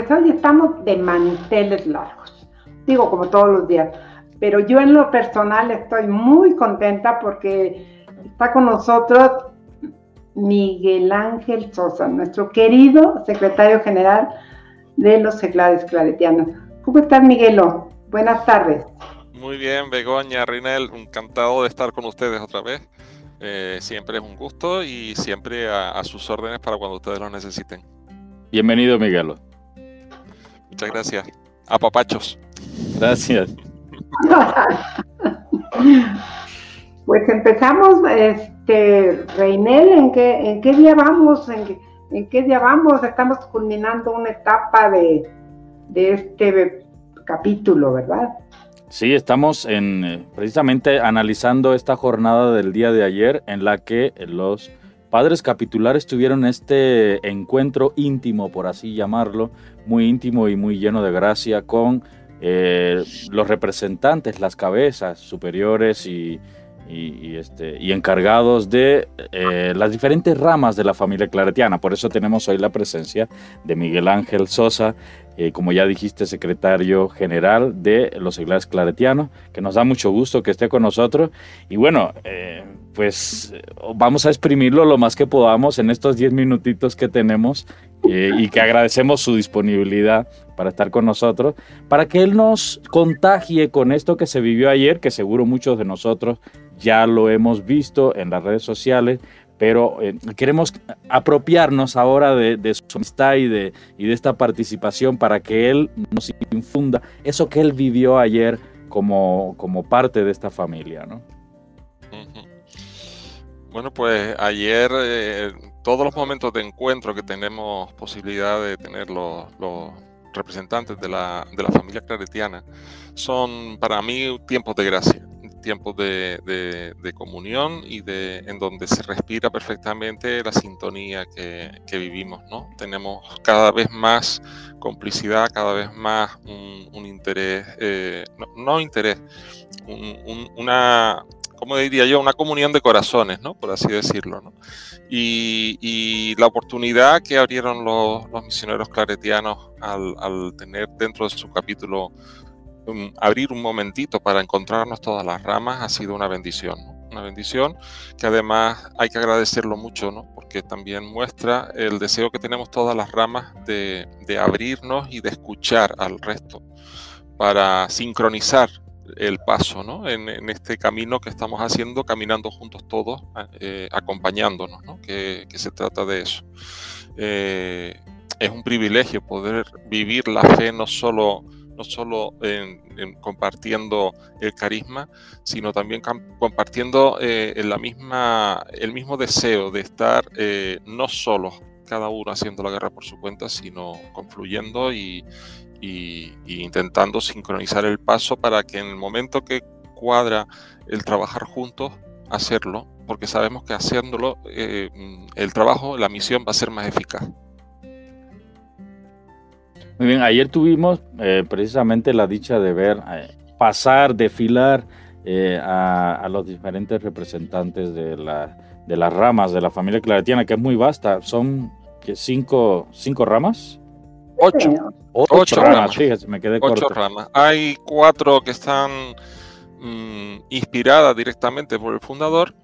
Pues hoy estamos de manteles largos, digo como todos los días, pero yo en lo personal estoy muy contenta porque está con nosotros Miguel Ángel Sosa, nuestro querido secretario general de los seglares claretianos. ¿Cómo estás, Miguelo? Buenas tardes. Muy bien, Begoña, Rinel, encantado de estar con ustedes otra vez. Eh, siempre es un gusto y siempre a, sus órdenes para cuando ustedes lo necesiten. Bienvenido, Miguelo. Muchas gracias. A papachos. Gracias. pues empezamos, este, Reinel, ¿en qué, en qué día vamos? ¿En qué, día vamos? Estamos culminando una etapa de, de este capítulo, ¿verdad? Sí, estamos en, eh, precisamente analizando esta jornada del día de ayer en la que los padres capitulares tuvieron este encuentro íntimo, por así llamarlo, muy íntimo y muy lleno de gracia con eh, los representantes, las cabezas superiores y, este, encargados de eh, las diferentes ramas de la familia claretiana. Por eso tenemos hoy la presencia de Miguel Ángel Sosa, eh, como ya dijiste, secretario general de los seglares claretianos, que nos da mucho gusto que esté con nosotros. Y bueno, eh, pues vamos a exprimirlo lo más que podamos en estos 10 minutitos que tenemos eh, y que agradecemos su disponibilidad para estar con nosotros, para que él nos contagie con esto que se vivió ayer, que seguro muchos de nosotros ya lo hemos visto en las redes sociales, pero eh, queremos apropiarnos ahora de, su amistad y de, y de esta participación para que Él nos infunda eso que Él vivió ayer como, parte de esta familia. ¿no? Bueno, pues ayer eh, todos los momentos de encuentro que tenemos posibilidad de tener los, representantes de la, de la familia claretiana son para mí tiempos de gracia tiempos de, comunión y de, en donde se respira perfectamente la sintonía que, vivimos, ¿no? Tenemos cada vez más complicidad, cada vez más un, interés, eh, no, interés, una, ¿cómo diría yo? Una comunión de corazones, ¿no? Por así decirlo, ¿no? Y, la oportunidad que abrieron los, misioneros claretianos al, al tener dentro de su capítulo abrir un momentito para encontrarnos todas las ramas ha sido una bendición. Una bendición que además hay que agradecerlo mucho, ¿no? porque también muestra el deseo que tenemos todas las ramas de, abrirnos y de escuchar al resto para sincronizar el paso ¿no? en, este camino que estamos haciendo, caminando juntos todos, eh, acompañándonos, ¿no? que, se trata de eso. Eh, es un privilegio poder vivir la fe no solo no solo en, compartiendo el carisma, sino también compartiendo eh, la misma, el mismo deseo de estar eh, no solo cada uno haciendo la guerra por su cuenta, sino confluyendo y, intentando sincronizar el paso para que en el momento que cuadra el trabajar juntos, hacerlo, porque sabemos que haciéndolo, eh, el trabajo, la misión va a ser más eficaz. Muy bien, ayer tuvimos eh, precisamente la dicha de ver eh, pasar, desfilar eh, a, los diferentes representantes de, la, de las ramas de la familia claretiana, que es muy vasta. Son cinco, cinco ramas. Ocho. Ocho, ramas, fíjese, me quedé Ocho ramas. Hay cuatro que están mm, inspiradas directamente por el fundador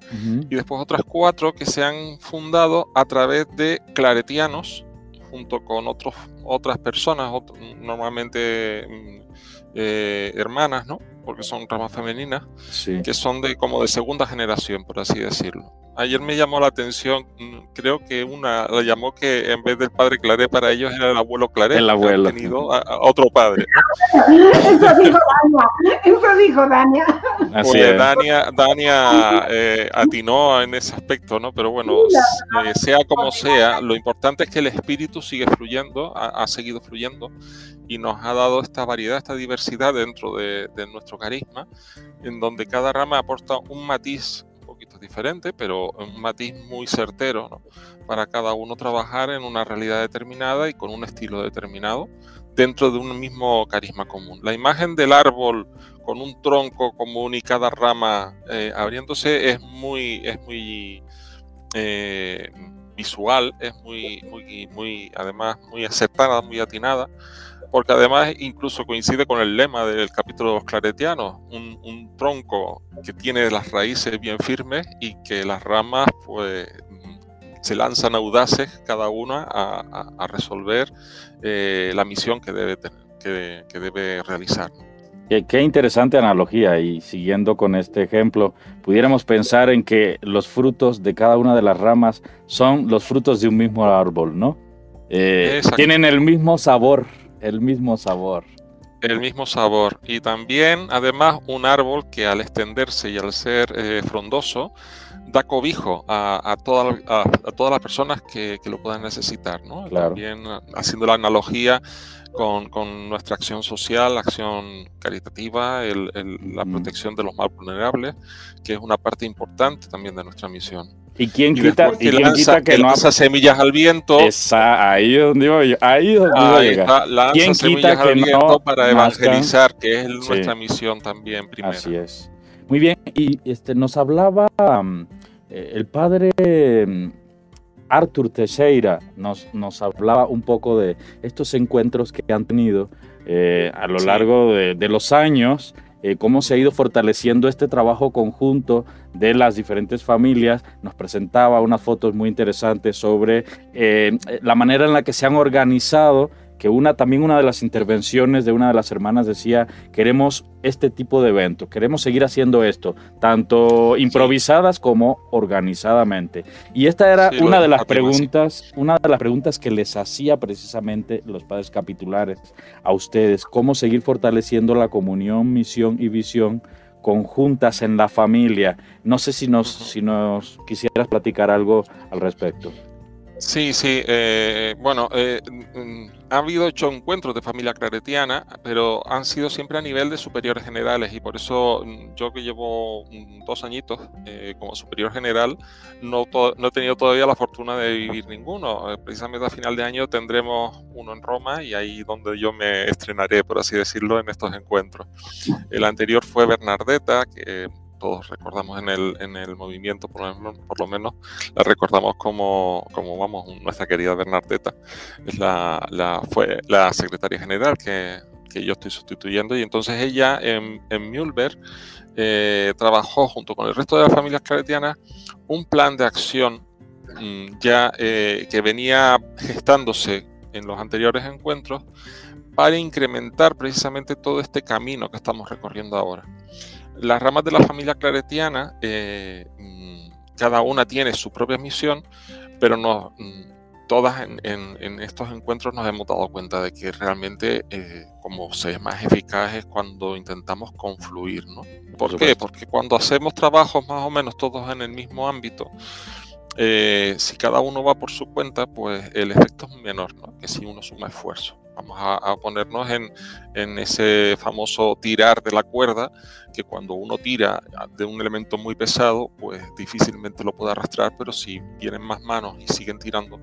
y después otras cuatro que se han fundado a través de claretianos junto con otros, otras personas, normalmente mm, eh, hermanas, ¿no? Porque son ramas femeninas, que son de como de segunda generación, por así decirlo. Ayer me llamó la atención, creo que una la llamó que en vez del padre Claré para ellos era el abuelo Claré. El abuelo. tenido a, otro padre. Eso dijo Dania. Eso dijo Dania. Así pues Dania, Dania eh, atinó en ese aspecto, ¿no? Pero bueno, eh, sea como sea, lo importante es que el espíritu sigue fluyendo, ha, seguido fluyendo y nos ha dado esta variedad, esta diversidad dentro de, de nuestro carisma, en donde cada rama aporta un matiz poquito diferente, pero un matiz muy certero para cada uno trabajar en una realidad determinada y con un estilo determinado dentro de un mismo carisma común. La imagen del árbol con un tronco común y cada rama eh, abriéndose es muy, es muy, eh, visual es muy, muy, muy, además, muy acertada, muy atinada, porque además incluso coincide con el lema del capítulo de los claretianos, un, un tronco que tiene las raíces bien firmes y que las ramas pues se lanzan audaces cada una a, resolver eh, la misión que debe, que, que debe realizar. Qué, interesante analogía y siguiendo con este ejemplo, pudiéramos pensar en que los frutos de cada una de las ramas son los frutos de un mismo árbol, ¿no? Eh, tienen el mismo sabor, el mismo sabor. El mismo sabor. Y también, además, un árbol que al extenderse y al ser eh, frondoso, da cobijo a, todas las personas que, lo puedan necesitar. ¿no? También haciendo la analogía con, nuestra acción social, acción caritativa, la protección de los más vulnerables, que es una parte importante también de nuestra misión. ¿Y quién quita, ¿y quién quita que, no lanza semillas al viento? Esa, ahí es donde iba yo, ahí es donde ahí está, lanza ¿Quién semillas al viento para evangelizar, que es nuestra misión también primero. Así es. Muy bien, y este nos hablaba mm, eh, el padre mm, Arthur Teixeira nos, nos hablaba un poco de estos encuentros que han tenido eh, a lo largo de, los años, eh, cómo se ha ido fortaleciendo este trabajo conjunto de las diferentes familias. Nos presentaba unas fotos muy interesantes sobre eh, la manera en la que se han organizado que una también una de las intervenciones de una de las hermanas decía, queremos este tipo de evento, queremos seguir haciendo esto, tanto improvisadas como organizadamente. Y esta era una de las preguntas, una de las preguntas que les hacía precisamente los padres capitulares a ustedes, cómo seguir fortaleciendo la comunión, misión y visión conjuntas en la familia. No sé si nos, si nos quisieras platicar algo al respecto. Sí, sí. Eh, bueno, eh, mm, ha habido ocho encuentros de familia claretiana, pero han sido siempre a nivel de superiores generales y por eso mm, yo que llevo mm, dos añitos eh, como superior general no, no, he tenido todavía la fortuna de vivir ninguno. precisamente a final de año tendremos uno en Roma y ahí donde yo me estrenaré, por así decirlo, en estos encuentros. El anterior fue Bernardeta, que todos recordamos en el, en el movimiento, por lo, menos, por lo menos, la recordamos como, como, vamos, nuestra querida Bernardeta, es la, la, fue la secretaria general que, que, yo estoy sustituyendo, y entonces ella en, en Mühlberg eh, trabajó junto con el resto de las familias claretianas un plan de acción mm, ya eh, que venía gestándose en los anteriores encuentros para incrementar precisamente todo este camino que estamos recorriendo ahora. Las ramas de la familia claretiana, eh, mm, cada una tiene su propia misión, pero no, mm, todas en, estos encuentros nos hemos dado cuenta de que realmente eh, como se es más eficaz es cuando intentamos confluir, ¿no? ¿Por, qué? Porque cuando hacemos trabajos más o menos todos en el mismo ámbito, eh, si cada uno va por su cuenta, pues el efecto es menor, ¿no? Que si uno suma esfuerzo. Vamos a, ponernos en, ese famoso tirar de la cuerda, que cuando uno tira de un elemento muy pesado, pues difícilmente lo puede arrastrar, pero si vienen más manos y siguen tirando,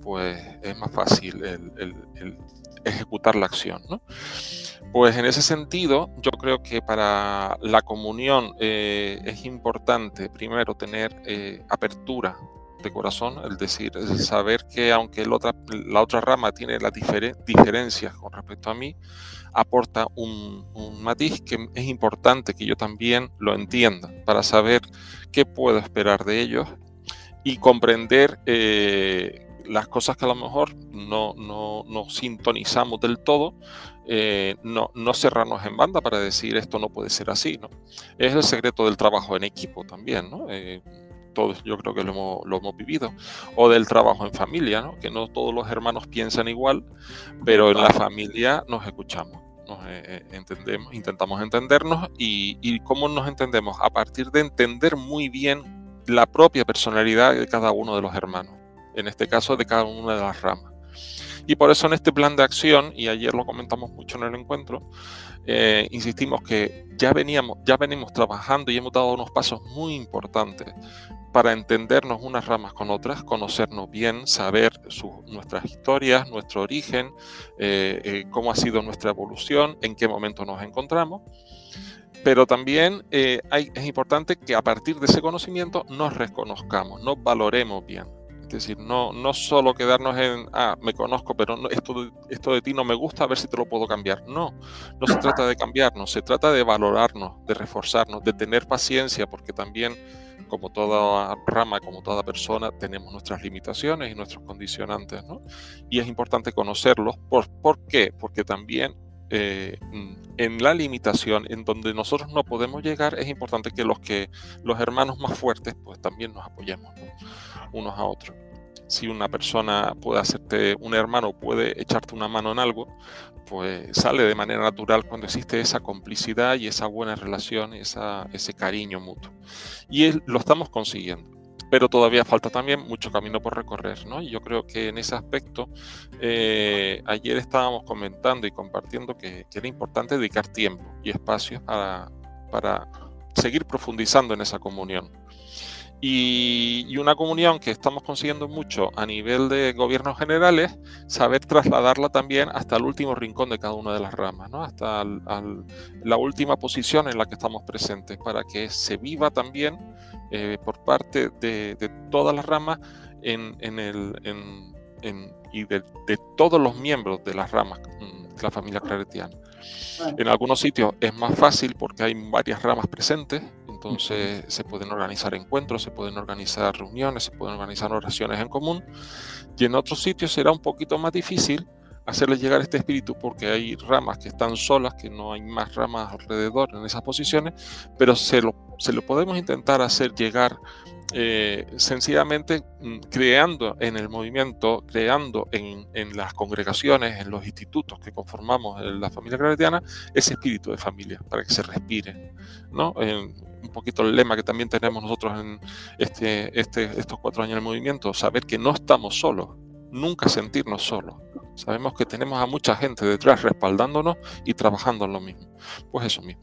pues es más fácil ejecutar la acción. Pues en ese sentido, yo creo que para la comunión eh, es importante primero tener eh, apertura corazón, el decir, el saber que aunque la otra, la otra rama tiene las diferencias con respecto a mí, aporta un, matiz que es importante que yo también lo entienda para saber qué puedo esperar de ellos y comprender eh, las cosas que a lo mejor no, no, no sintonizamos del todo, eh, no, no cerrarnos en banda para decir esto no puede ser así. ¿no? Es el secreto del trabajo en equipo también. ¿no? Eh, todos yo creo que lo hemos, vivido, o del trabajo en familia, ¿no? que no todos los hermanos piensan igual, pero en la familia nos escuchamos. Nos eh, eh, entendemos, intentamos entendernos y, y cómo nos entendemos a partir de entender muy bien la propia personalidad de cada uno de los hermanos, en este caso de cada una de las ramas. Y por eso en este plan de acción, y ayer lo comentamos mucho en el encuentro, eh, insistimos que ya veníamos, ya venimos trabajando y hemos dado unos pasos muy importantes para entendernos unas ramas con otras, conocernos bien, saber nuestras historias, nuestro origen, eh, eh, cómo ha sido nuestra evolución, en qué momento nos encontramos. Pero también es importante que a partir de ese conocimiento nos reconozcamos, nos valoremos bien. Es decir, no, no solo quedarnos en, ah, me conozco, pero no, esto, esto de ti no me gusta, a ver si te lo puedo cambiar. No, no se trata de cambiarnos, se trata de valorarnos, de reforzarnos, de tener paciencia, porque también, como toda rama, como toda persona, tenemos nuestras limitaciones y nuestros condicionantes, ¿no? Y es importante conocerlos. ¿Por, ¿por qué? Porque también eh, mm, en la limitación en donde nosotros no podemos llegar, es importante que los que los hermanos más fuertes, pues también nos apoyemos unos a otros. Si una persona puede hacerte, un hermano puede echarte una mano en algo, pues sale de manera natural cuando existe esa complicidad y esa buena relación, esa, ese cariño mutuo. Y lo estamos consiguiendo pero todavía falta también mucho camino por recorrer, ¿no? Y yo creo que en ese aspecto, eh, ayer estábamos comentando y compartiendo que, era importante dedicar tiempo y espacio para, para seguir profundizando en esa comunión. Y, una comunión que estamos consiguiendo mucho a nivel de gobiernos generales, saber trasladarla también hasta el último rincón de cada una de las ramas, ¿no? hasta la última posición en la que estamos presentes, para que se viva también eh, por parte de, todas las ramas en, el, y de, todos los miembros de las ramas mm, de la familia claretiana. En algunos sitios es más fácil porque hay varias ramas presentes, entonces se pueden organizar encuentros, se pueden organizar reuniones, se pueden organizar oraciones en común, y en otros sitios será un poquito más difícil hacerles llegar este espíritu porque hay ramas que están solas, que no hay más ramas alrededor en esas posiciones, pero se lo, podemos intentar hacer llegar eh, sencillamente mm, creando en el movimiento, creando en, en, las congregaciones, en los institutos que conformamos la familia claretiana, ese espíritu de familia, para que se respire. ¿no? un poquito el lema que también tenemos nosotros en este, este, estos cuatro años del movimiento, saber que no estamos solos, nunca sentirnos solos. Sabemos que tenemos a mucha gente detrás respaldándonos y trabajando en lo mismo. Pues eso mismo,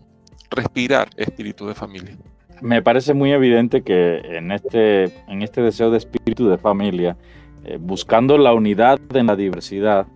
respirar espíritu de familia. Me parece muy evidente que en este, en este deseo de espíritu de familia, eh, buscando la unidad en la diversidad,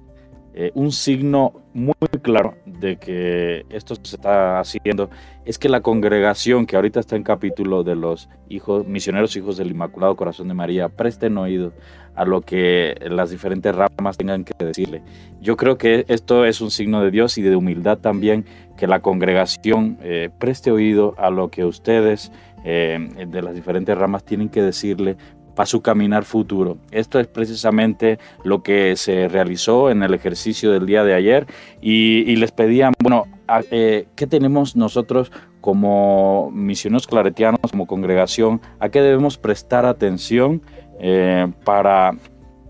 eh, un signo muy claro de que esto se está haciendo es que la congregación que ahorita está en capítulo de los hijos misioneros hijos del Inmaculado Corazón de María presten oído a lo que las diferentes ramas tengan que decirle. Yo creo que esto es un signo de Dios y de humildad también que la congregación eh, preste oído a lo que ustedes eh, de las diferentes ramas tienen que decirle para su caminar futuro. Esto es precisamente lo que se realizó en el ejercicio del día de ayer y, les pedían, bueno, eh, ¿qué tenemos nosotros como misioneros claretianos, como congregación? ¿A qué debemos prestar atención eh, para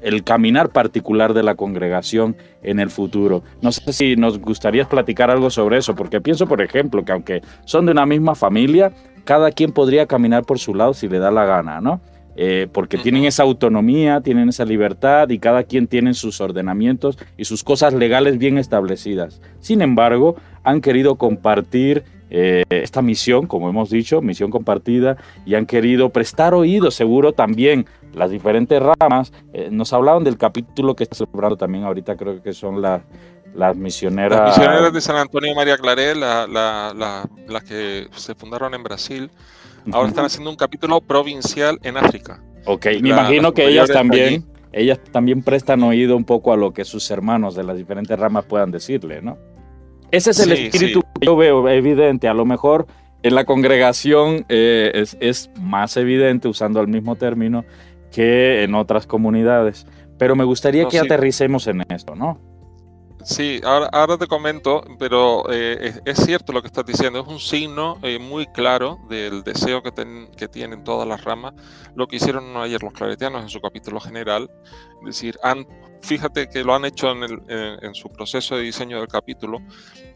el caminar particular de la congregación en el futuro. No sé si nos gustaría platicar algo sobre eso, porque pienso, por ejemplo, que aunque son de una misma familia, cada quien podría caminar por su lado si le da la gana, ¿no? Eh, porque tienen esa autonomía, tienen esa libertad y cada quien tiene sus ordenamientos y sus cosas legales bien establecidas. Sin embargo, han querido compartir eh, esta misión, como hemos dicho, misión compartida, y han querido prestar oído, seguro también las diferentes ramas. Eh, nos hablaban del capítulo que está celebrando también ahorita, creo que son las misioneras. Las misioneras de San Antonio María Claré, las que se fundaron en Brasil Ahora están haciendo un capítulo provincial en África. Ok, me imagino que ellas también, ellas también prestan oído un poco a lo que sus hermanos de las diferentes ramas puedan decirle, ¿no? Ese es el espíritu que yo veo evidente. A lo mejor en la congregación eh, es, es, más evidente, usando el mismo término, que en otras comunidades. Pero me gustaría que aterricemos en esto, ¿no? Sí, ahora, ahora te comento, pero eh, es, cierto lo que estás diciendo, es un signo eh, muy claro del deseo que, que, tienen todas las ramas, lo que hicieron ayer los claretianos en su capítulo general, es decir, han, fíjate que lo han hecho en, el, en, su proceso de diseño del capítulo,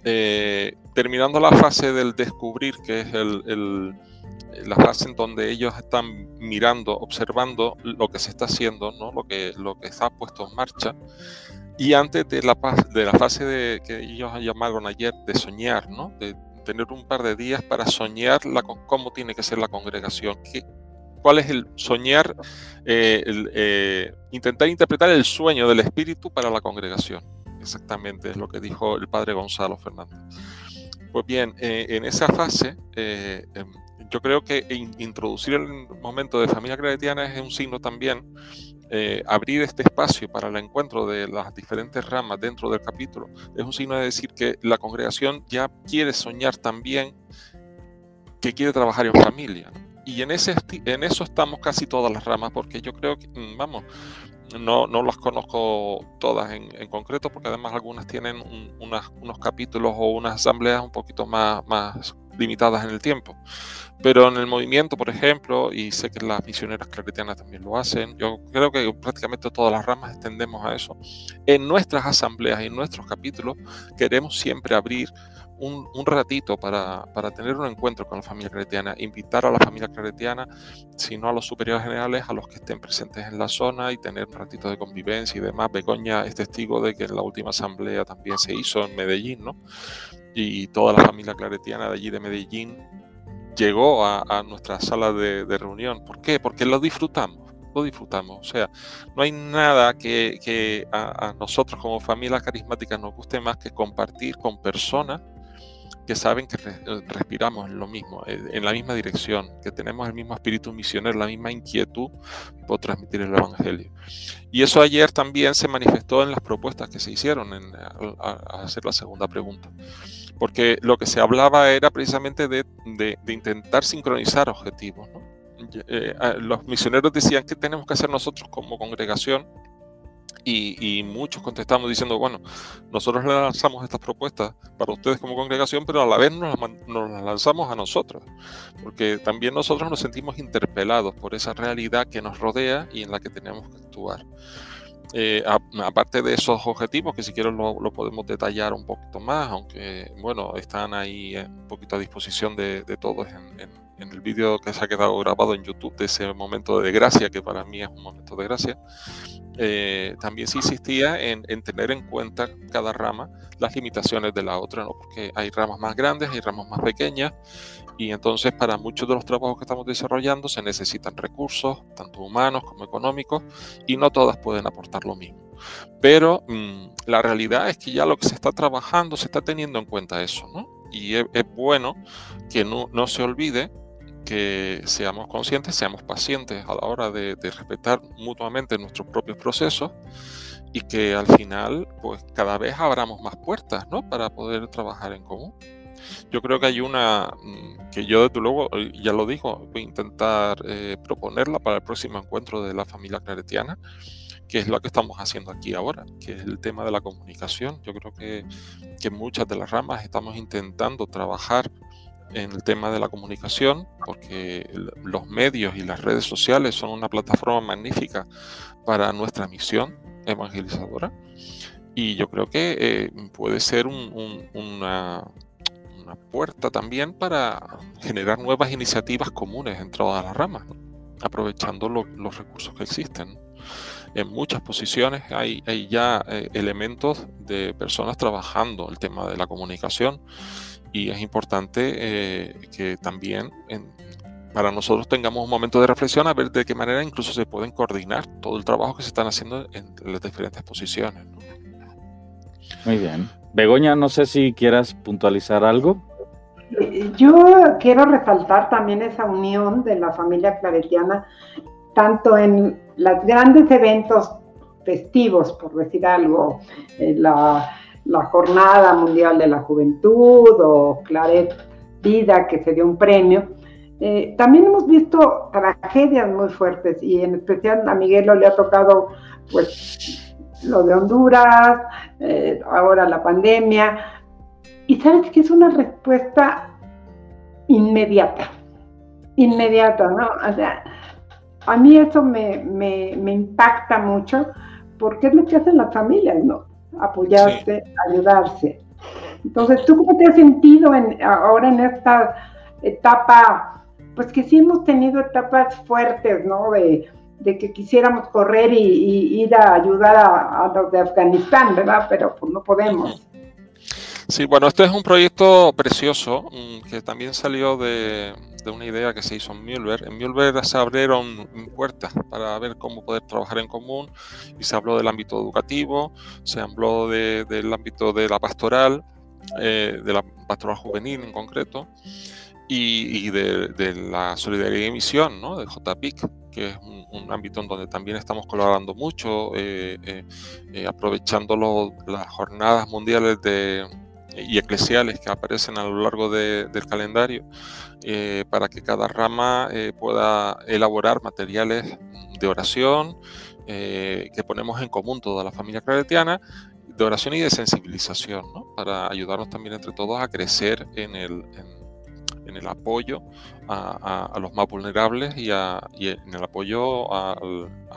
eh, terminando la fase del descubrir, que es el, el la fase en donde ellos están mirando, observando lo que se está haciendo, ¿no? lo, que, lo que está puesto en marcha, y antes de la, de la fase de, que ellos llamaron ayer de soñar, ¿no? de tener un par de días para soñar la, cómo tiene que ser la congregación, qué, cuál es el soñar, eh, eh, intentar interpretar el sueño del Espíritu para la congregación. Exactamente, es lo que dijo el padre Gonzalo Fernández. Pues bien, eh, en esa fase, em, yo creo que introducir el momento de familia claretiana es un signo también, eh, abrir este espacio para el encuentro de las diferentes ramas dentro del capítulo, es un signo de decir que la congregación ya quiere soñar también que quiere trabajar en familia. Y en, ese, en eso estamos casi todas las ramas, porque yo creo que, mm, vamos, no, no las conozco todas en, en, concreto, porque además algunas tienen unos capítulos o unas asambleas un poquito más, más limitadas en el tiempo. Pero en el movimiento, por ejemplo, y sé que las misioneras claretianas también lo hacen, yo creo que prácticamente todas las ramas extendemos a eso. En nuestras asambleas y en nuestros capítulos queremos siempre abrir un, ratito para, tener un encuentro con la familia claretiana, invitar a la familia claretiana, si no a los superiores generales, a los que estén presentes en la zona y tener un ratito de convivencia y demás. Begoña es testigo de que en la última asamblea también se hizo en Medellín, ¿no? Y toda la familia claretiana de allí de Medellín llegó a, nuestra sala de, reunión. ¿Por qué? Porque lo disfrutamos lo disfrutamos. O sea, no hay nada que, a, a, nosotros como familia carismática nos guste más que compartir con personas que saben que eh, respiramos lo mismo, en la misma dirección, que tenemos el mismo espíritu misionero, la misma inquietud por transmitir el Evangelio. Y eso ayer también se manifestó en las propuestas que se hicieron a, hacer la segunda pregunta. Porque lo que se hablaba era precisamente de, de, intentar sincronizar objetivos. Eh, los misioneros decían que tenemos que hacer nosotros como congregación y, muchos contestamos diciendo, bueno, nosotros lanzamos estas propuestas para ustedes como congregación, pero a la vez nos, las lanzamos a nosotros, porque también nosotros nos sentimos interpelados por esa realidad que nos rodea y en la que tenemos que actuar. Eh, aparte de esos objetivos, que si quieren lo, podemos detallar un poquito más, aunque bueno, están ahí un poquito a disposición de, todos en, en el vídeo que se ha quedado grabado en YouTube de ese momento de gracia, que para mí es un momento de gracia. Eh, también se insistía en, tener en cuenta cada rama las limitaciones de la otra, ¿no? porque hay ramas más grandes, hay ramas más pequeñas, y entonces para muchos de los trabajos que estamos desarrollando se necesitan recursos, tanto humanos como económicos, y no todas pueden aportar lo mismo. Pero mm, la realidad es que ya lo que se está trabajando se está teniendo en cuenta eso, ¿no? Y es, bueno que no, no se olvide que seamos conscientes, seamos pacientes a la hora de, respetar mutuamente nuestros propios procesos y que al final, pues cada vez abramos más puertas, ¿no? Para poder trabajar en común. Yo creo que hay una mm, que yo desde luego, eh, ya lo digo, voy a intentar eh, proponerla para el próximo encuentro de la familia claretiana, que es lo que estamos haciendo aquí ahora, que es el tema de la comunicación. Yo creo que, que muchas de las ramas estamos intentando trabajar en el tema de la comunicación, porque los medios y las redes sociales son una plataforma magnífica para nuestra misión evangelizadora. Y yo creo que eh, puede ser una, puerta también para generar nuevas iniciativas comunes en todas las ramas, aprovechando los recursos que existen. En muchas posiciones hay, hay ya eh, elementos de personas trabajando el tema de la comunicación y es importante eh, que también para nosotros tengamos un momento de reflexión a ver de qué manera incluso se pueden coordinar todo el trabajo que se están haciendo en las diferentes posiciones. Muy bien. Begoña, no sé si quieras puntualizar algo. Yo quiero resaltar también esa unión de la familia claretiana, tanto en los grandes eventos festivos, por decir algo, la, la Jornada Mundial de la Juventud o Claret Vida, que se dio un premio. Eh, también hemos visto tragedias muy fuertes y en especial a Miguel le ha tocado pues lo de Honduras, eh, ahora la pandemia. Y sabes que es una respuesta inmediata, inmediata, ¿no? O sea, a mí eso me, me, me impacta mucho porque es lo que hacen las familias, ¿no? apoyarse, ayudarse. Entonces, ¿tú cómo te has sentido en, ahora en esta etapa? Pues que sí hemos tenido etapas fuertes, ¿no? De, que quisiéramos correr y, ir a ayudar a, los de Afganistán, ¿verdad? Pero pues no podemos. Sí, bueno, este es un proyecto precioso mm, que también salió de, de una idea que se hizo en Mühlberg. En Mühlberg se abrieron puertas para ver cómo poder trabajar en común y se habló del ámbito educativo, se habló del ámbito de la pastoral, eh, de la pastoral juvenil en concreto. y, de, la solidaridad y misión, ¿no? de JPIC, que es un, ámbito en donde también estamos colaborando mucho, eh, eh, eh, aprovechando las jornadas mundiales de, y eclesiales que aparecen a lo largo del calendario, para que cada rama pueda elaborar materiales de oración que ponemos en común toda la familia claretiana de oración y de sensibilización, ¿no? para ayudarnos también entre todos a crecer en el, el apoyo a, los más vulnerables y, en el apoyo a,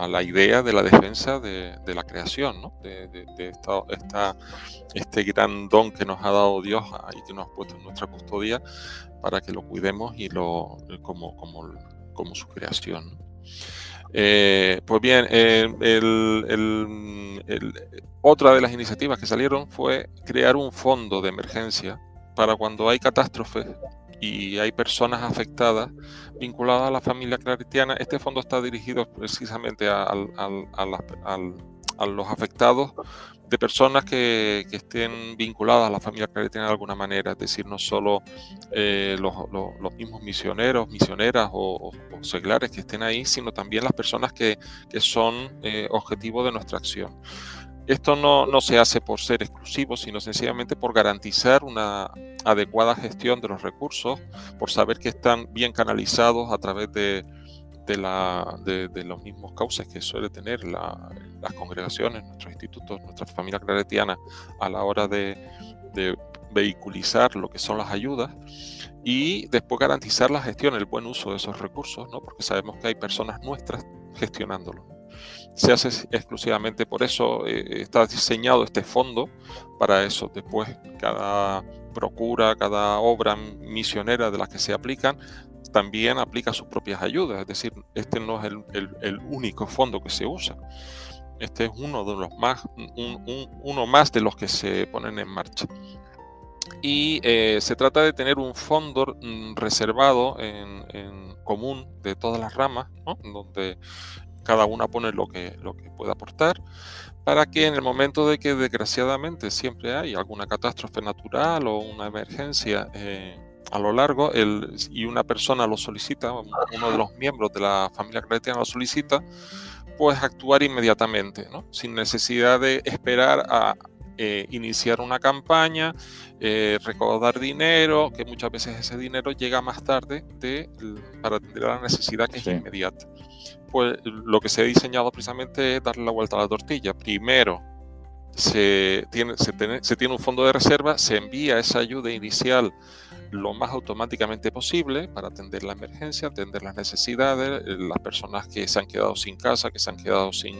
la idea de la defensa de, la creación, de, esta, este gran don que nos ha dado Dios y que nos ha puesto en nuestra custodia para que lo cuidemos y lo, como, su creación. Eh, pues bien, otra de las iniciativas que salieron fue crear un fondo de emergencia para cuando hay catástrofes y hay personas afectadas vinculadas a la familia claretiana. Este fondo está dirigido precisamente a, los afectados de personas que, estén vinculadas a la familia claretiana de alguna manera, es decir, no solo eh, los, mismos misioneros, misioneras o, seglares que estén ahí, sino también las personas que, son eh, objetivo de nuestra acción. Esto no, no, se hace por ser exclusivo, sino sencillamente por garantizar una adecuada gestión de los recursos, por saber que están bien canalizados a través de, de, la, de, los mismos cauces que suele tener las congregaciones, nuestros institutos, nuestra familia claretiana a la hora de, vehiculizar lo que son las ayudas y después garantizar la gestión, el buen uso de esos recursos, ¿no? porque sabemos que hay personas nuestras gestionándolo se hace exclusivamente por eso, eh, está diseñado este fondo para eso. Después, cada procura, cada obra misionera de las que se aplican, también aplica sus propias ayudas, es decir, este no es el, único fondo que se usa. Este es uno de los más, uno más de los que se ponen en marcha. Y eh, se trata de tener un fondo mm, reservado en, común de todas las ramas, donde cada una pone lo que, lo que puede aportar, para que en el momento de que desgraciadamente siempre hay alguna catástrofe natural o una emergencia eh, a lo largo el, y una persona lo solicita, uno de los miembros de la familia cristiana lo solicita, pues actuar inmediatamente, ¿no? sin necesidad de esperar a eh, iniciar una campaña, eh, recaudar dinero, que muchas veces ese dinero llega más tarde de, para atender a la necesidad que es inmediata pues lo que se ha diseñado precisamente es darle la vuelta a la tortilla. Primero, se tiene, un fondo de reserva, se envía esa ayuda inicial lo más automáticamente posible para atender la emergencia, atender las necesidades, las personas que se han quedado sin casa, que se han quedado sin,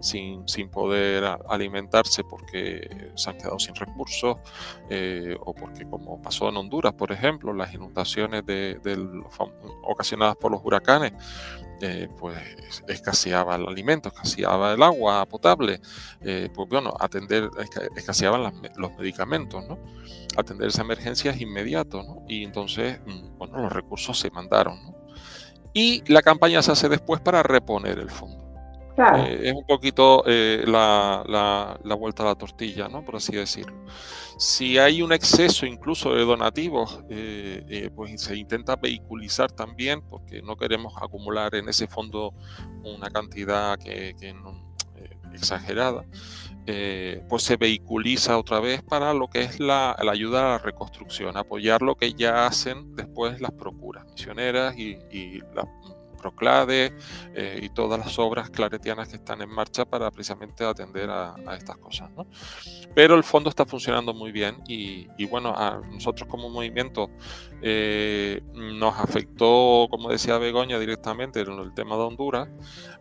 sin, sin poder alimentarse porque se han quedado sin recursos, eh, o porque como pasó en Honduras, por ejemplo, las inundaciones de, ocasionadas por los huracanes, eh, pues escaseaba el alimento, escaseaba el agua potable, pues bueno, atender, escaseaban los medicamentos, ¿no? Atender esa emergencia es inmediato, ¿no? Y entonces, mm, bueno, los recursos se mandaron, Y la campaña se hace después para reponer el fondo. Eh, es un poquito eh, la, la, vuelta a la tortilla, ¿no? Por así decirlo. Si hay un exceso incluso de donativos, eh, pues se intenta vehiculizar también, porque no queremos acumular en ese fondo una cantidad que, que no, exagerada. Eh, pues se vehiculiza otra vez para lo que es la, ayuda a la reconstrucción, apoyar lo que ya hacen después las procuras misioneras y, la Proclade eh, y todas las obras claretianas que están en marcha para precisamente atender a, estas cosas. Pero el fondo está funcionando muy bien y, bueno, a nosotros como movimiento eh, nos afectó, como decía Begoña, directamente en el tema de Honduras,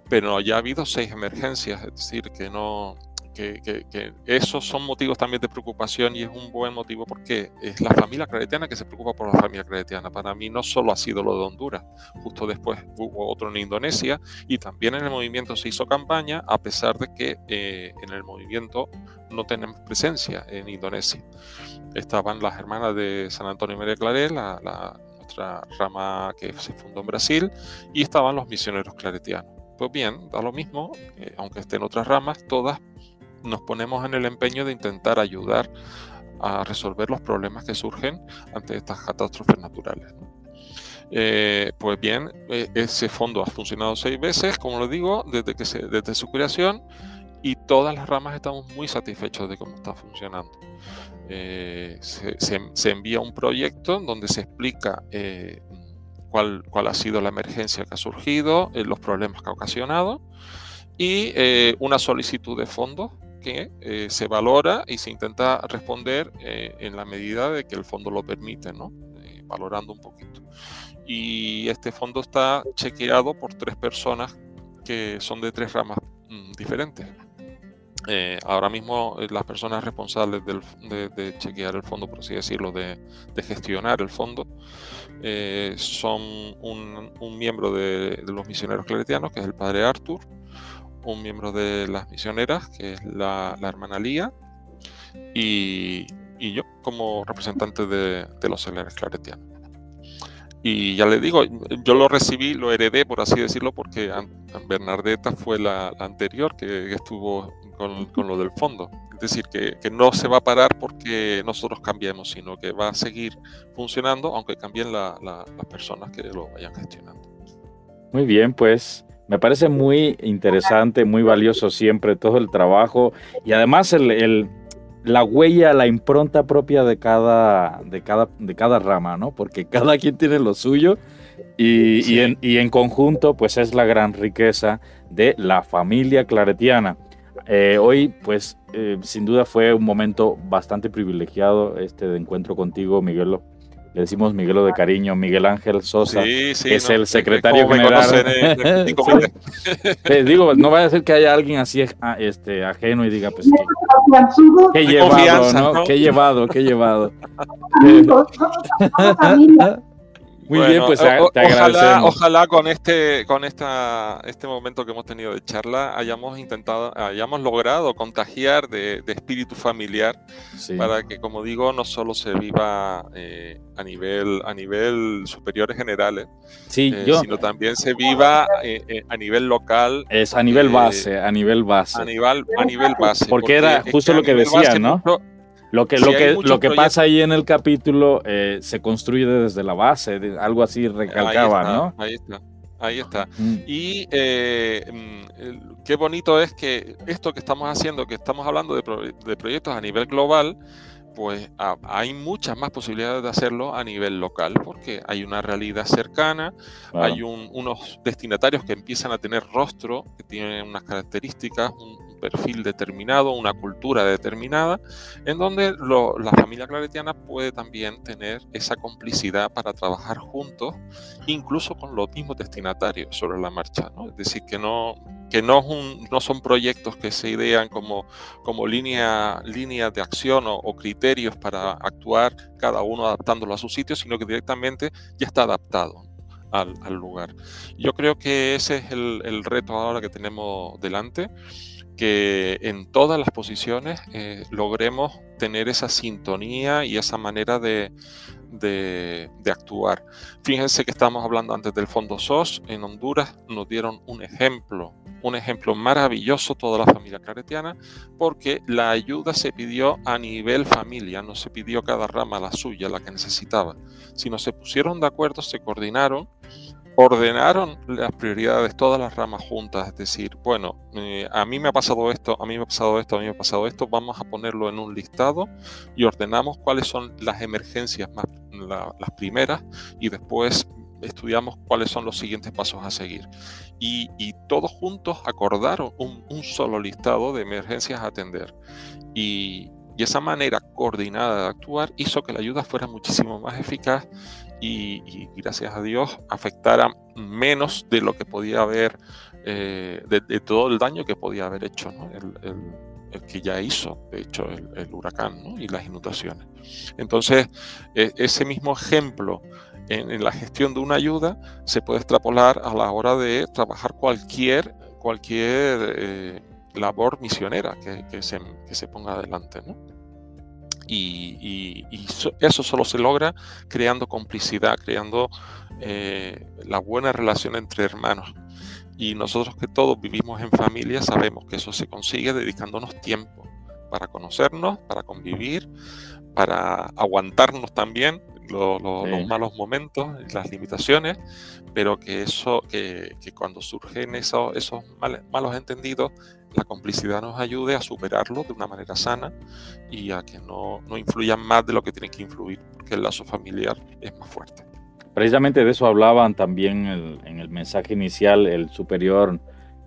pero ya ha habido seis emergencias, es decir, que no que, esos son motivos también de preocupación y es un buen motivo porque es la familia claretiana que se preocupa por la familia claretiana. Para mí no solo ha sido lo de Honduras, justo después hubo otro en Indonesia y también en el movimiento se hizo campaña a pesar de que eh, en el movimiento no tenemos presencia en Indonesia. Estaban las hermanas de San Antonio y María Clarel, la, nuestra rama que se fundó en Brasil, y estaban los misioneros claretianos. Pues bien, da lo mismo, eh, aunque estén otras ramas, todas nos ponemos en el empeño de intentar ayudar a resolver los problemas que surgen ante estas catástrofes naturales. Eh, pues bien, e, ese fondo ha funcionado seis veces, como lo digo, desde, que se, desde su creación y todas las ramas estamos muy satisfechos de cómo está funcionando. Eh, se, envía un proyecto donde se explica eh, cuál, cuál, ha sido la emergencia que ha surgido, los problemas que ha ocasionado y una solicitud de fondos que se valora y se intenta responder en la medida de que el fondo lo permite, ¿no? valorando un poquito. Y este fondo está chequeado por tres personas que son de tres ramas mm, diferentes. Eh, ahora mismo eh, las personas responsables de, chequear el fondo, por así decirlo, de, gestionar el fondo, eh, son un, miembro de, los misioneros claretianos, que es el padre Arthur, un miembro de las misioneras, que es la, hermana Lía, y, yo como representante de, los celulares claretianos. Y ya le digo, yo lo recibí, lo heredé, por así decirlo, porque Bernardeta fue la, anterior que, estuvo con, lo del fondo. Es decir, que, no se va a parar porque nosotros cambiemos, sino que va a seguir funcionando, aunque cambien las personas que lo vayan gestionando. Muy bien, pues me parece muy interesante, muy valioso siempre todo el trabajo y además el la huella, la impronta propia de cada, de cada, de cada rama, ¿no? Porque cada quien tiene lo suyo y, en, conjunto, pues es la gran riqueza de la familia claretiana. Eh, hoy, pues, eh, sin duda fue un momento bastante privilegiado este de encuentro contigo, Miguelo le decimos Miguelo de cariño, Miguel Ángel Sosa, que es el secretario general. digo, no vaya a ser que haya alguien así ah, este, ajeno y diga, pues, qué, llevado, ¿no? Qué llevado, qué llevado. Muy bien, pues te ojalá, ojalá, con este con esta este momento que hemos tenido de charla hayamos intentado, hayamos logrado contagiar de, espíritu familiar para que, como digo, no solo se viva eh, a nivel a nivel superiores generales, sí, eh, sino también se viva eh, a nivel local. Es a nivel base, a nivel base. A nivel, a nivel base. Porque, era justo lo que decía, ¿no? Lo que, lo que, lo que pasa ahí en el capítulo eh, se construye desde la base, algo así recalcaba, ¿no? Ahí está, ahí está. Y eh, mm, qué bonito es que esto que estamos haciendo, que estamos hablando de, proyectos a nivel global, pues hay muchas más posibilidades de hacerlo a nivel local, porque hay una realidad cercana, hay unos destinatarios que empiezan a tener rostro, que tienen unas características, un, perfil determinado, una cultura determinada, en donde la familia claretiana puede también tener esa complicidad para trabajar juntos, incluso con los mismos destinatarios sobre la marcha. Es decir, que no, que no, no son proyectos que se idean como, como línea, línea de acción o, criterios para actuar cada uno adaptándolo a su sitio, sino que directamente ya está adaptado. Al, lugar. Yo creo que ese es el, el reto ahora que tenemos delante que en todas las posiciones eh, logremos tener esa sintonía y esa manera de, actuar. Fíjense que estamos hablando antes del Fondo SOS, en Honduras nos dieron un ejemplo, un ejemplo maravilloso toda la familia claretiana, porque la ayuda se pidió a nivel familia, no se pidió cada rama la suya, la que necesitaba, sino se pusieron de acuerdo, se coordinaron ordenaron las prioridades, todas las ramas juntas, es decir, bueno, eh, a mí me ha pasado esto, a mí me ha pasado esto, a mí me ha pasado esto, vamos a ponerlo en un listado y ordenamos cuáles son las emergencias más, las primeras y después estudiamos cuáles son los siguientes pasos a seguir. Y, todos juntos acordaron un, solo listado de emergencias a atender. Y, y esa manera coordinada de actuar hizo que la ayuda fuera muchísimo más eficaz y, gracias a Dios afectara menos de lo que podía haber, eh, de, todo el daño que podía haber hecho, el, que ya hizo, de hecho, el, huracán y las inundaciones. Entonces, e, ese mismo ejemplo en, la gestión de una ayuda se puede extrapolar a la hora de trabajar cualquier, cualquier eh, labor misionera que, se, que se ponga adelante. ¿no? Y, eso solo se logra creando complicidad, creando eh, la buena relación entre hermanos. Y nosotros que todos vivimos en familia sabemos que eso se consigue dedicándonos tiempo para conocernos, para convivir, para aguantarnos también los malos momentos, las limitaciones, pero que eso, que, cuando surgen esos, esos malos entendidos, la complicidad nos ayude a superarlo de una manera sana y a que no, no influyan más de lo que tienen que influir, porque el lazo familiar es más fuerte. Precisamente de eso hablaban también en el mensaje inicial el superior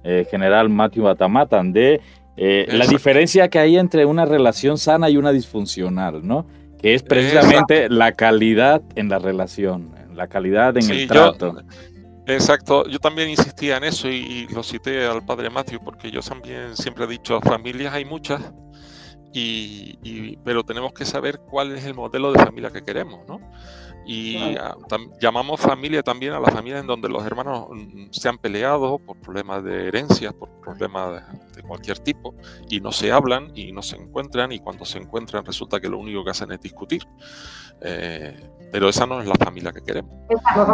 eh, general Matthew Batamatan, de eh, la diferencia que hay entre una relación sana y una disfuncional, ¿no? Que es precisamente la calidad en la relación, la calidad en el trato. Exacto, yo también insistía en eso y, lo cité al padre Matthew porque yo también siempre he dicho, familias hay muchas, y, pero tenemos que saber cuál es el modelo de familia que queremos, ¿no? Y llamamos familia también a la familia en donde los hermanos mm, se han peleado por problemas de herencias, por problemas de, cualquier tipo, y no se hablan y no se encuentran, y cuando se encuentran resulta que lo único que hacen es discutir. Eh, pero esa no es la familia que queremos.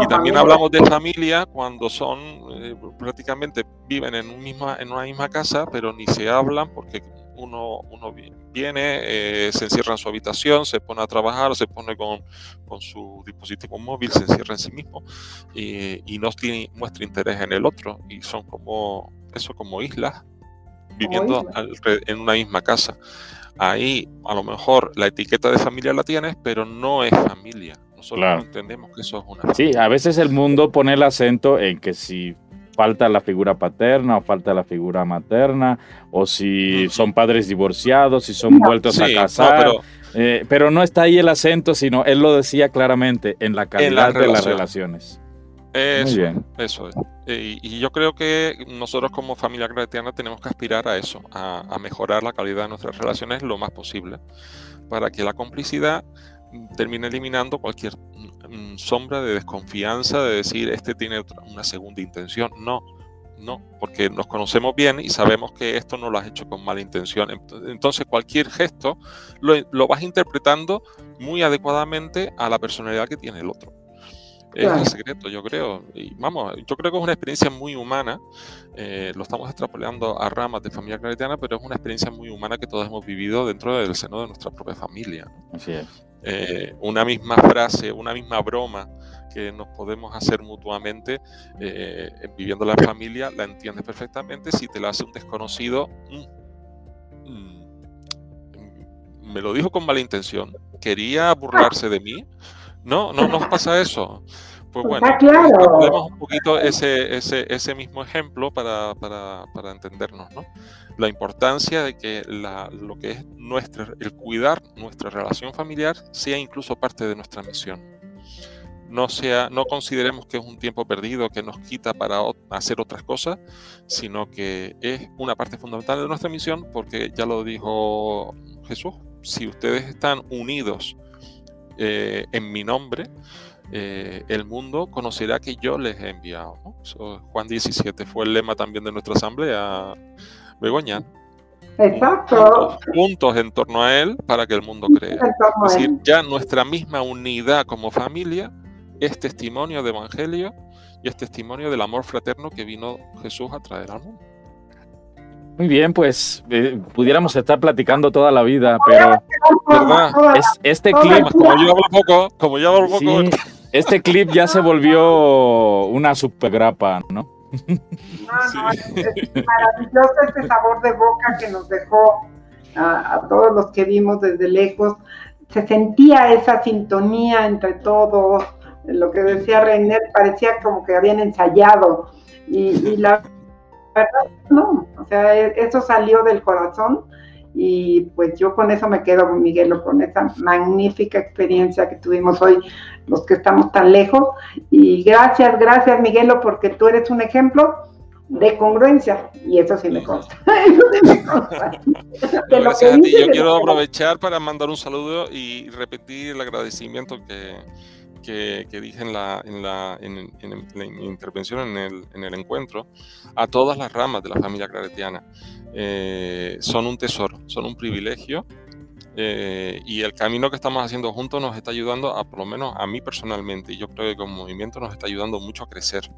Y también hablamos de familia cuando son, eh, prácticamente viven en, un misma, en una misma casa, pero ni se hablan porque uno, uno viene, eh, se encierra en su habitación, se pone a trabajar, se pone con, con su dispositivo móvil, se encierra en sí mismo y, no tiene, muestra interés en el otro. Y son como, eso como islas, viviendo en una misma casa. Ahí a lo mejor la etiqueta de familia la tienes, pero no es familia. Nosotros entendemos que eso es una Sí, a veces el mundo pone el acento en que si falta la figura paterna o falta la figura materna, o si son padres divorciados, si son vueltos a casar. Eh, pero, no está ahí el acento, sino él lo decía claramente, en la calidad de las relaciones. Eso, bien. eso es. Y, yo creo que nosotros como familia cristiana tenemos que aspirar a eso, a mejorar la calidad de nuestras relaciones lo más posible, para que la complicidad termina eliminando cualquier mm, sombra de desconfianza de decir este tiene una segunda intención. No, no, porque nos conocemos bien y sabemos que esto no lo has hecho con mala intención. Entonces cualquier gesto lo, vas interpretando muy adecuadamente a la personalidad que tiene el otro. Es el secreto, yo creo. Y vamos, yo creo que es una experiencia muy humana. Eh, lo estamos extrapolando a ramas de familia cristiana, pero es una experiencia muy humana que todos hemos vivido dentro del seno de nuestra propia familia. Así es. Eh, una misma frase, una misma broma que nos podemos hacer mutuamente eh, viviendo la familia, la entiendes perfectamente. Si te la hace un desconocido, mm, mm, me lo dijo con mala intención, quería burlarse de mí. No, no nos pasa eso. Pues bueno, tenemos un poquito ese, ese, ese mismo ejemplo para, para, para, entendernos, ¿no? La importancia de que la, lo que es nuestra, el cuidar nuestra relación familiar sea incluso parte de nuestra misión. No, sea, no consideremos que es un tiempo perdido que nos quita para hacer otras cosas, sino que es una parte fundamental de nuestra misión, porque ya lo dijo Jesús, si ustedes están unidos eh, en mi nombre, eh, el mundo conocerá que yo les he enviado. Juan 17 fue el lema también de nuestra asamblea, Begoña. Exacto. Juntos, en torno a él para que el mundo crea. Es decir, ya nuestra misma unidad como familia es testimonio de evangelio y es testimonio del amor fraterno que vino Jesús a traer al mundo. Muy bien, pues eh, pudiéramos estar platicando toda la vida, pero Es, este clip, como yo hablo poco, como yo hablo poco, este clip ya se volvió una super grapa, ¿no? No, no, es, maravilloso este sabor de boca que nos dejó a, todos los que vimos desde lejos. Se sentía esa sintonía entre todos, lo que decía René, parecía como que habían ensayado. Y, y la verdad, no, o sea, e, eso salió del corazón y pues yo con eso me quedo, Miguelo, con esa magnífica experiencia que tuvimos hoy, los que estamos tan lejos. Y gracias, gracias, Miguelo, porque tú eres un ejemplo de congruencia y eso sí me consta. eso sí me consta. yo quiero aprovechar para mandar un saludo y repetir el agradecimiento que que, dije en la, en la, en, mi intervención en el, en el, encuentro, a todas las ramas de la familia claretiana. Eh, son un tesoro, son un privilegio eh, y el camino que estamos haciendo juntos nos está ayudando, a por lo menos a mí personalmente, y yo creo que como movimiento nos está ayudando mucho a crecer,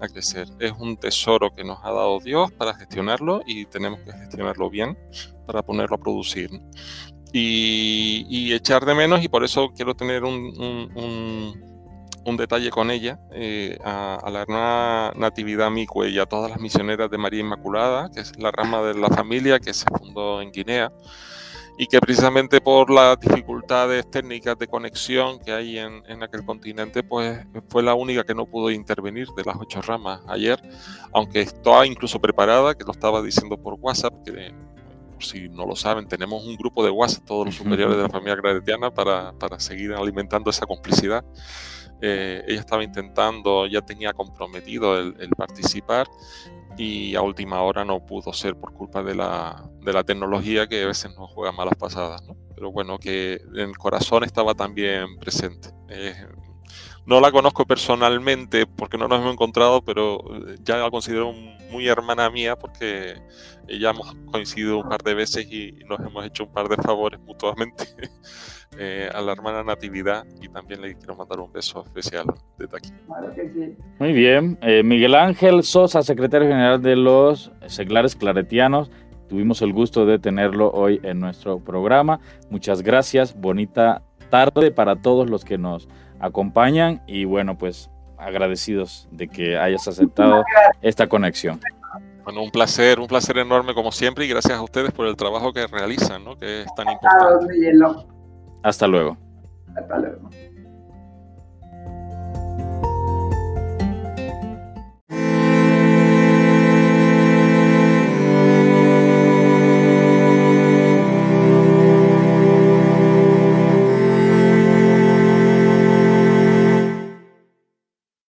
a crecer. Es un tesoro que nos ha dado Dios para gestionarlo y tenemos que gestionarlo bien para ponerlo a producir. Y, echar de menos y por eso quiero tener un, un, detalle con ella, eh, a, la hermana Natividad Micue y a todas las misioneras de María Inmaculada, que es la rama de la familia que se fundó en Guinea y que precisamente por las dificultades técnicas de conexión que hay en, en, aquel continente, pues fue la única que no pudo intervenir de las ocho ramas ayer, aunque estaba incluso preparada, que lo estaba diciendo por WhatsApp, que si no lo saben, tenemos un grupo de WhatsApp, todos los superiores de la familia gradetiana, para, para seguir alimentando esa complicidad. Eh, ella estaba intentando, ya tenía comprometido el, participar y a última hora no pudo ser por culpa de la, de la tecnología que a veces nos juega malas pasadas. ¿no? Pero bueno, que en el corazón estaba también presente. Eh, no la conozco personalmente porque no nos hemos encontrado, pero ya la considero muy hermana mía porque ya hemos coincidido un par de veces y nos hemos hecho un par de favores mutuamente eh, a la hermana Natividad y también le quiero mandar un beso especial desde aquí. Muy bien. Eh, Miguel Ángel Sosa, secretario general de los seglares claretianos. Tuvimos el gusto de tenerlo hoy en nuestro programa. Muchas gracias. Bonita tarde para todos los que nos acompañan y bueno, pues agradecidos de que hayas aceptado esta conexión. Bueno, un placer, un placer enorme como siempre y gracias a ustedes por el trabajo que realizan, ¿no? que es tan importante. Hasta luego. Hasta luego.